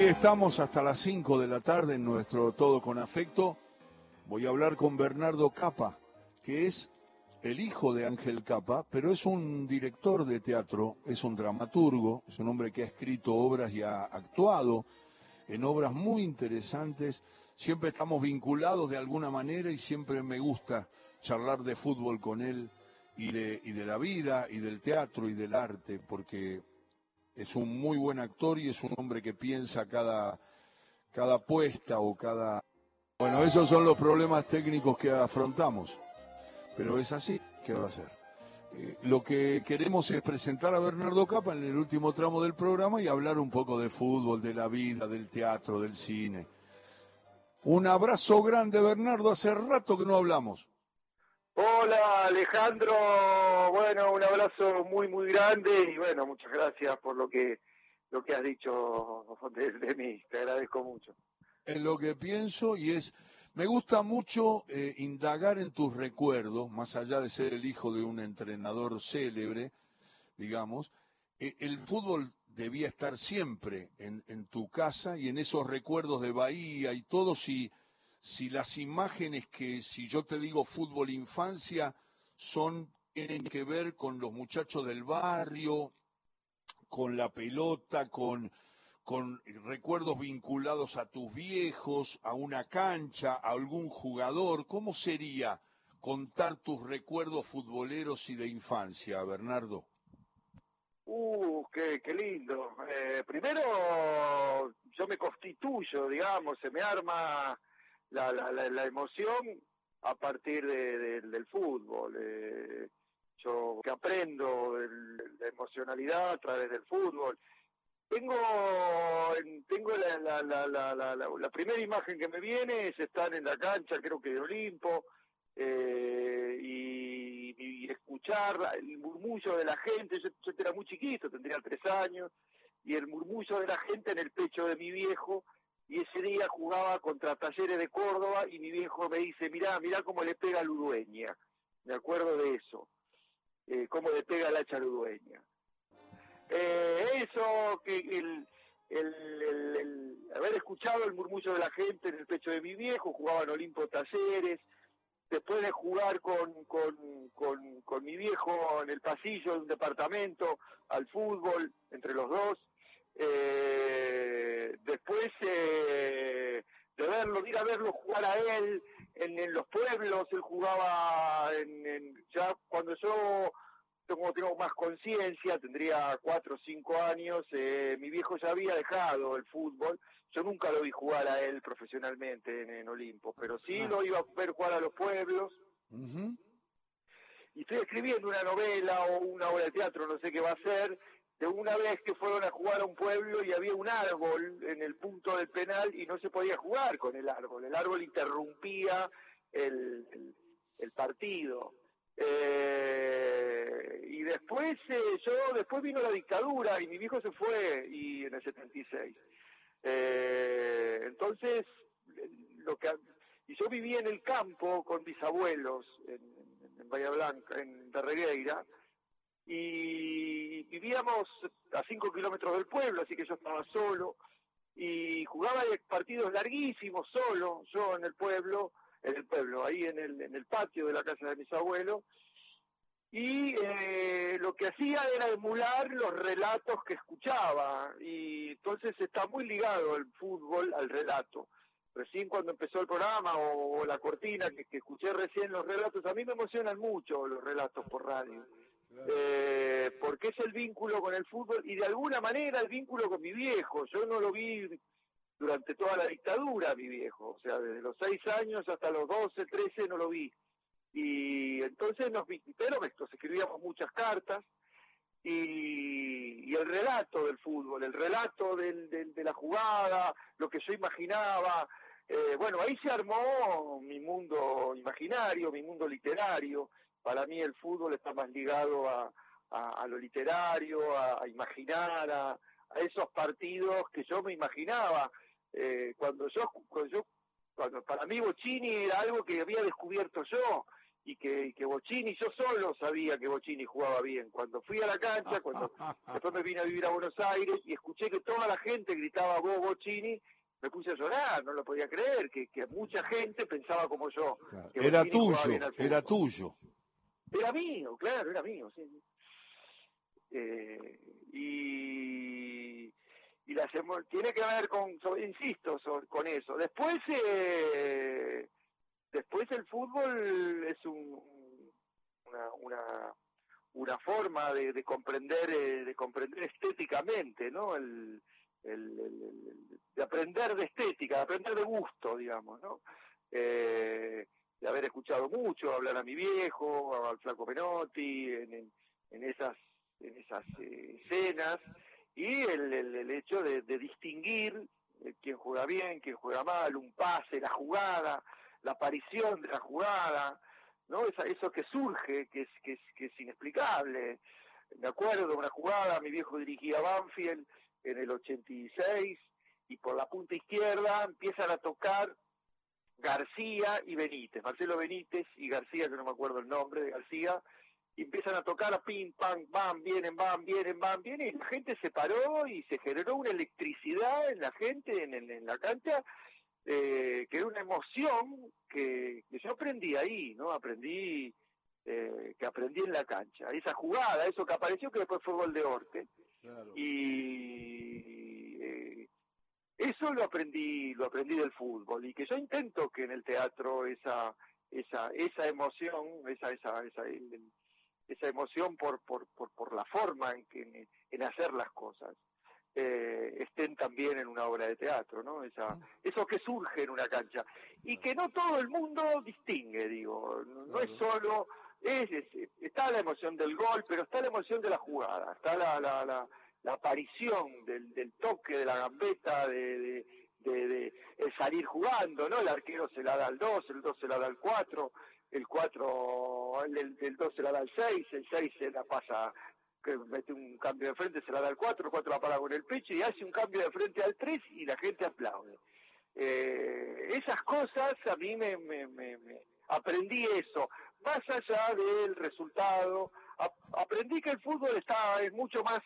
Estamos hasta las 5 de la tarde en nuestro Todo con Afecto. Voy a hablar con Bernardo Capa, que es el hijo de Ángel Capa, pero es un director de teatro, es un dramaturgo, es un hombre que ha escrito obras y ha actuado en obras muy interesantes. Siempre estamos vinculados de alguna manera y siempre me gusta charlar de fútbol con él y de, y de la vida y del teatro y del arte, porque es un muy buen actor y es un hombre que piensa cada, cada puesta o cada... Bueno, esos son los problemas técnicos que afrontamos, pero es así, ¿qué va a ser? Eh, lo que queremos es presentar a Bernardo Capa en el último tramo del programa y hablar un poco de fútbol, de la vida, del teatro, del cine. Un abrazo grande, Bernardo, hace rato que no hablamos. Hola Alejandro, bueno, un abrazo muy muy grande y bueno, muchas gracias por lo que lo que has dicho de, mí, te agradezco mucho. Es lo que pienso y es, me gusta mucho eh, indagar en tus recuerdos, más allá de ser el hijo de un entrenador célebre, digamos, eh, el fútbol debía estar siempre en, en, tu casa y en esos recuerdos de Bahía y todo, si si las imágenes que, si yo te digo fútbol infancia, son, tienen que ver con los muchachos del barrio, con la pelota, con, con recuerdos vinculados a tus viejos, a una cancha, a algún jugador. ¿Cómo sería contar tus recuerdos futboleros y de infancia, Bernardo? Uh, qué, qué lindo. Eh, primero, yo me constituyo, digamos, se me arma la, la, la, emoción a partir de, del fútbol. Eh, yo que aprendo la emocionalidad a través del fútbol. Tengo, tengo la, la, la, la, la, primera imagen que me viene es estar en la cancha, creo que de Olimpo, eh, y, y, escuchar el murmullo de la gente. Yo, yo era muy chiquito, tendría tres años, y el murmullo de la gente en el pecho de mi viejo, y ese día jugaba contra Talleres de Córdoba y mi viejo me dice, mirá, mirá cómo le pega a Ludueña. Me acuerdo de eso, eh, cómo le pega el hacha a Ludueña. Eh, eso, que el, haber escuchado el murmullo de la gente en el pecho de mi viejo, jugaba en Olimpo Talleres, después de jugar con, con, con, con mi viejo en el pasillo de un departamento al fútbol, entre los dos, eh, después eh, de verlo, ir a verlo jugar a él en, los pueblos, él jugaba en, ya cuando yo tengo, tengo más conciencia, tendría cuatro o cinco años, eh, mi viejo ya había dejado el fútbol, yo nunca lo vi jugar a él profesionalmente en, Olimpo, pero sí ah. lo iba a ver jugar a los pueblos. Y estoy escribiendo una novela o una obra de teatro, no sé qué va a ser, de una vez que fueron a jugar a un pueblo y había un árbol en el punto del penal y no se podía jugar con el árbol. El árbol interrumpía el, el, partido. Eh, y después eh, yo después vino la dictadura y mi viejo se fue y en el 76 eh, entonces lo que y yo vivía en el campo con mis abuelos en, en Bahía Blanca en Darregueira y vivíamos a cinco kilómetros del pueblo, así que yo estaba solo y jugaba partidos larguísimos solo, yo en el pueblo, en el pueblo, ahí en el, en el patio de la casa de mis abuelos, y eh, lo que hacía era emular los relatos que escuchaba, y entonces está muy ligado el fútbol al relato. Recién cuando empezó el programa o, la cortina que, que escuché recién los relatos, a mí me emocionan mucho los relatos por radio eh, porque es el vínculo con el fútbol y de alguna manera el vínculo con mi viejo. Yo no lo vi durante toda la dictadura, mi viejo, o sea, desde los seis años hasta los doce, trece no lo vi. Y entonces nos pero nos escribíamos muchas cartas y, el relato del fútbol, el relato del, de la jugada, lo que yo imaginaba. Eh, bueno, ahí se armó mi mundo imaginario, mi mundo literario, para mí el fútbol está más ligado a, a, lo literario, a, imaginar, a, esos partidos que yo me imaginaba. Eh, cuando yo, cuando yo, cuando para mí Bocini era algo que había descubierto yo, y que, y que Bocini, yo solo sabía que Bocini jugaba bien. Cuando fui a la cancha, cuando después me vine a vivir a Buenos Aires y escuché que toda la gente gritaba vos Bocini, me puse a llorar, no lo podía creer, que, que mucha gente pensaba como yo. que Era jugaba tuyo, era tuyo. Era mío, claro, era mío, sí. Eh, y, y las tiene que ver con, insisto, con eso. Después, eh, después el fútbol es un, una, una, forma de, de comprender, eh, de comprender estéticamente, ¿no? El- el- el- de aprender de estética, de aprender de gusto, digamos, ¿no? Eh, de haber escuchado mucho hablar a mi viejo, al flaco Menotti, en, en, esas en esas eh, escenas y el, el, hecho de, distinguir eh, quién juega bien, quién juega mal, un pase, la jugada, la aparición de la jugada, no Esa- eso que surge, que es, que es, que es inexplicable. Me acuerdo de una jugada, mi viejo dirigía Banfield en el 86 y por la punta izquierda empiezan a tocar García y Benítez, Marcelo Benítez y García, que no me acuerdo el nombre de García, y empiezan a tocar a pim, pam, van, vienen, van, vienen, van, vienen, y la gente se paró y se generó una electricidad en la gente, en, en- en la cancha, eh, que era una emoción que, que yo aprendí ahí, ¿no? Aprendí, eh, que aprendí en la cancha. Esa jugada, eso que apareció, que después fue gol de Orte, Claro. y eso lo aprendí lo aprendí del fútbol y que yo intento que en el teatro esa esa esa emoción esa esa esa esa emoción por por por, por la forma en que en hacer las cosas eh, estén también en una obra de teatro no esa eso que surge en una cancha. Y que no todo el mundo distingue digo no, no es solo es, es- está la emoción del gol pero está la emoción de la jugada está la la, la la aparición del, del toque, de la gambeta, de, de, de- de salir jugando, ¿no? El arquero se la da al 2, el 2 se la da al 4, el 4, el, el, el 2 se la da al 6, el 6 se la pasa, que mete un cambio de frente, se la da al 4, el 4 la para con el pecho y hace un cambio de frente al 3 y la gente aplaude. Eh, esas cosas a mí me, me, me- me- aprendí eso, más allá del resultado, ap- aprendí que el fútbol está es mucho más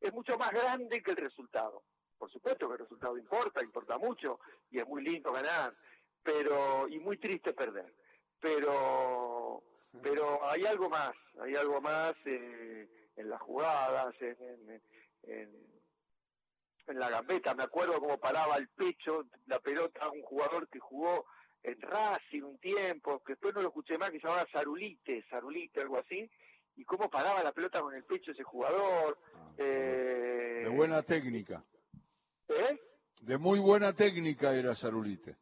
es mucho más grande que el resultado. Por supuesto que el resultado importa, importa mucho y es muy lindo ganar, pero y muy triste perder. Pero pero hay algo más, hay algo más eh, en las jugadas, en, en, la gambeta. Me acuerdo cómo paraba el pecho la pelota un jugador que jugó en Racing un tiempo, que después no lo escuché más, que se llamaba Zarulite, Zarulite, algo así, y cómo paraba la pelota con el pecho ese jugador. Eh, De buena técnica. ¿eh? De muy buena técnica era Sarulite.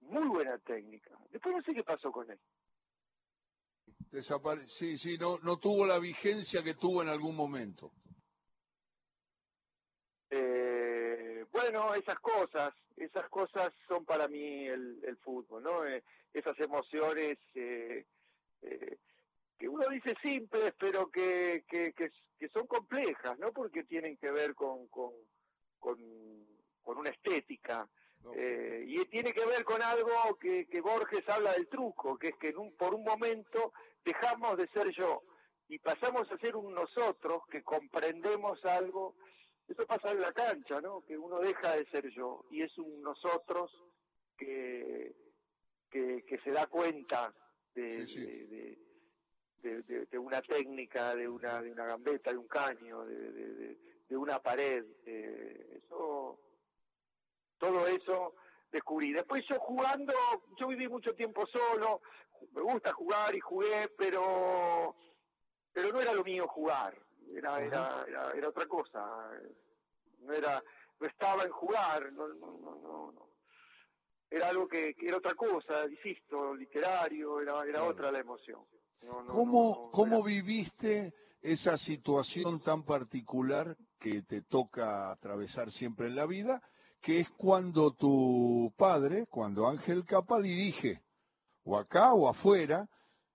Muy buena técnica. Después no sé qué pasó con él. Desapare- sí, sí, no, no tuvo la vigencia que tuvo en algún momento. Eh, bueno, esas cosas, esas cosas son para mí el, el fútbol, ¿no? Eh, esas emociones eh, eh, que uno dice simples, pero que, que, que, que son complejas, ¿no? Porque tienen que ver con, con, con, con una estética. Eh, y tiene que ver con algo que, que Borges habla del truco, que es que en un, por un momento dejamos de ser yo y pasamos a ser un nosotros que comprendemos algo. Eso pasa en la cancha, ¿no? Que uno deja de ser yo y es un nosotros que, que, que se da cuenta de, Sí, sí. de- de- de- de- de una técnica, de una, de una gambeta, de un caño, de, de- una pared. eh, eso, todo eso descubrí. Después yo jugando, yo viví mucho tiempo solo, me gusta jugar y jugué, pero pero no era lo mío jugar, era era, era, era otra cosa, no era no estaba en jugar, no, no, no, no, no. era algo que, que era otra cosa, insisto, literario, era, era otra la emoción. No, no, ¿Cómo, no, cómo viviste esa situación tan particular que te toca atravesar siempre en la vida, que es cuando tu padre, cuando Ángel Capa dirige, o acá o afuera,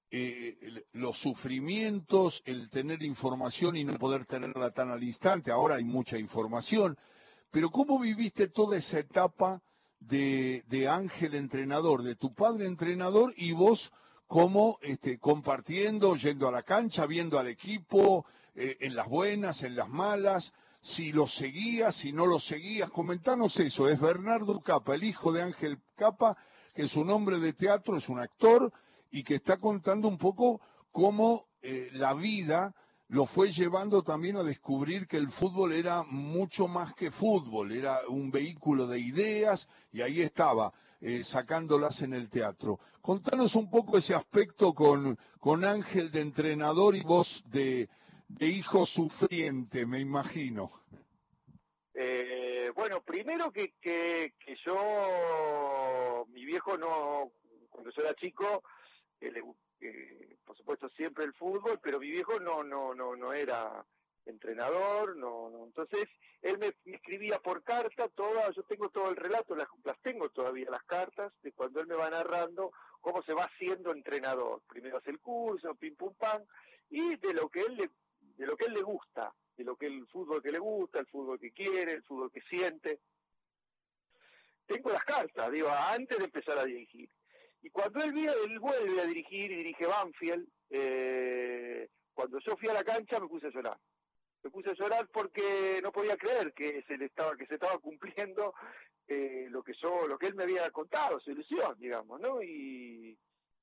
eh, los sufrimientos, el tener información y no poder tenerla tan al instante, ahora hay mucha información, pero ¿cómo viviste toda esa etapa de, de Ángel entrenador, de tu padre entrenador y vos como este, compartiendo, yendo a la cancha, viendo al equipo, eh, en las buenas, en las malas, si lo seguías, si no lo seguías. Comentanos eso, es Bernardo Capa, el hijo de Ángel Capa, que es un hombre de teatro, es un actor y que está contando un poco cómo eh, la vida lo fue llevando también a descubrir que el fútbol era mucho más que fútbol, era un vehículo de ideas y ahí estaba, eh, sacándolas en el teatro. Contanos un poco ese aspecto con, con Ángel de entrenador y vos de, de hijo sufriente, me imagino. Eh, bueno, primero que, que, que, yo, mi viejo no, cuando yo era chico, eh, eh, por supuesto siempre el fútbol, pero mi viejo no, no, no, no era entrenador, no, no. Entonces, él me, escribía por carta toda, yo tengo todo el relato, las, las, tengo todavía las cartas, de cuando él me va narrando cómo se va haciendo entrenador. Primero hace el curso, pim pum pam, y de lo que él le de lo que él le gusta, de lo que el fútbol que le gusta, el fútbol que quiere, el fútbol que siente. Tengo las cartas, digo, antes de empezar a dirigir. Y cuando él, él vuelve a dirigir y dirige Banfield, eh, cuando yo fui a la cancha me puse a llorar. Me puse a llorar porque no podía creer que se le estaba que se estaba cumpliendo eh, lo que yo lo que él me había contado, su ilusión, digamos, ¿no? Y,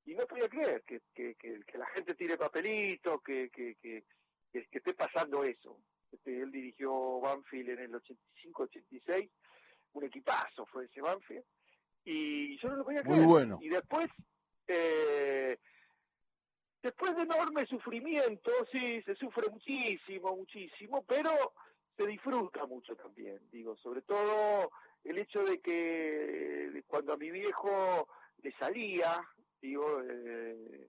y no podía creer que, que, que, que la gente tire papelitos, que, que, esté pasando eso. Este, él dirigió Banfield en el 85-86, un equipazo fue ese Banfield, y yo no lo podía creer. Muy bueno. Y después, eh, después de enorme sufrimiento, sí, se sufre muchísimo, muchísimo, pero se disfruta mucho también, digo, sobre todo el hecho de que cuando a mi viejo le salía, digo, eh,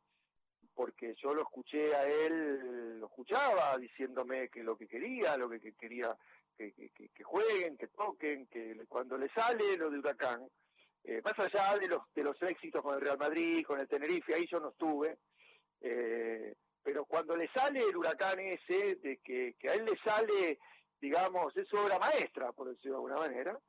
porque yo lo escuché a él, lo escuchaba diciéndome que lo que quería, lo que, quería que, jueguen, que toquen, que cuando le sale lo de Huracán, eh, más allá de los, de los éxitos con el Real Madrid, con el Tenerife, ahí yo no estuve, eh, pero cuando le sale el Huracán ese, de que, que a él le sale, digamos, es obra maestra, por decirlo de alguna manera,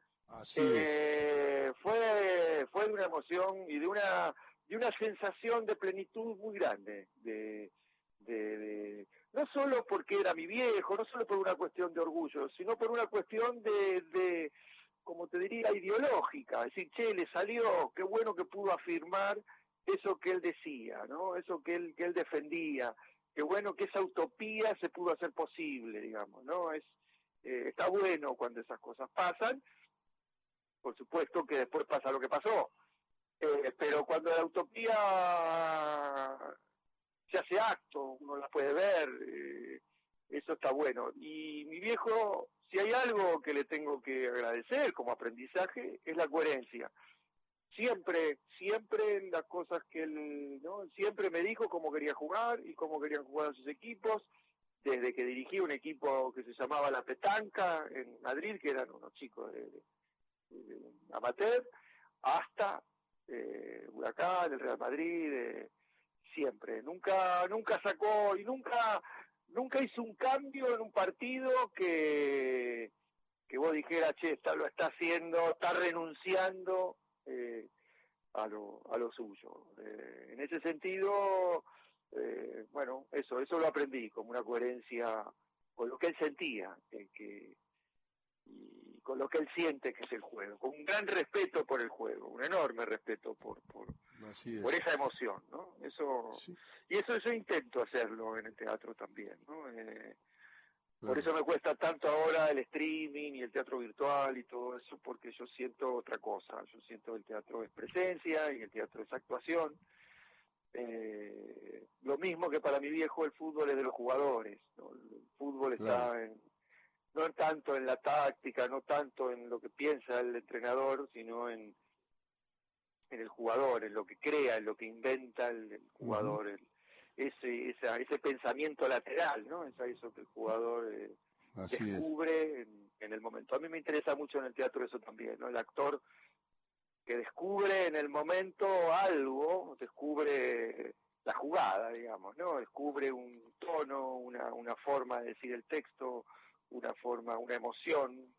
eh, fue, fue de una emoción y de una de una sensación de plenitud muy grande, de, de, no solo porque era mi viejo, no solo por una cuestión de orgullo, sino por una cuestión de, de como te diría, ideológica, es decir, che, le salió, qué bueno que pudo afirmar eso que él decía, ¿no? Eso que él, que él defendía, qué bueno que esa utopía se pudo hacer posible, digamos, ¿no? Es, eh, está bueno cuando esas cosas pasan, por supuesto que después pasa lo que pasó, eh, pero cuando la utopía se hace acto, uno la puede ver, eh, eso está bueno. Y mi viejo, si hay algo que le tengo que agradecer como aprendizaje, es la coherencia. Siempre, siempre las cosas que él, ¿no? Siempre me dijo cómo quería jugar y cómo querían jugar sus equipos, desde que dirigí un equipo que se llamaba La Petanca en Madrid, que eran unos chicos de, de amateur, hasta eh, Huracán, el Real Madrid, eh, siempre. Nunca, nunca sacó y nunca, nunca hizo un cambio en un partido que, que vos dijeras, che, está, lo está haciendo, está renunciando eh, a, lo, a lo suyo. Eh, en ese sentido, eh, bueno, eso, eso lo aprendí, como una coherencia con lo que él sentía, que, y con lo que él siente que es el juego, con un gran respeto por el juego, un enorme respeto por por, por esa emoción, ¿no? Eso y eso yo intento hacerlo en el teatro también, ¿no? Eh, por eso me cuesta tanto ahora el streaming y el teatro virtual y todo eso, porque yo siento otra cosa. Yo siento el teatro es presencia y el teatro es actuación. Eh, lo mismo que para mi viejo el fútbol es de los jugadores. El fútbol está en, no tanto en la táctica, no tanto en lo que piensa el entrenador, sino en, en el jugador, en lo que crea, en lo que inventa el, jugador, ese, ese pensamiento lateral, ¿no? Es eso que el jugador eh, descubre en, el momento. A mí me interesa mucho en el teatro eso también, ¿no? El actor que descubre en el momento algo, descubre la jugada, digamos, ¿no? Descubre un tono, una, una forma de decir el texto, una forma, una emoción,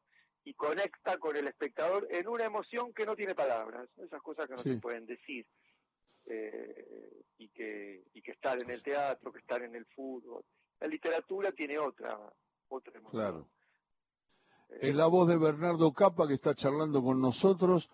y conecta con el espectador en una emoción que no tiene palabras, esas cosas que no se pueden decir. Eh, y, que, y que estar en el teatro, que estar en el fútbol. La literatura tiene otra, otra emoción. Claro. Es la voz de Bernardo Capa que está charlando con nosotros.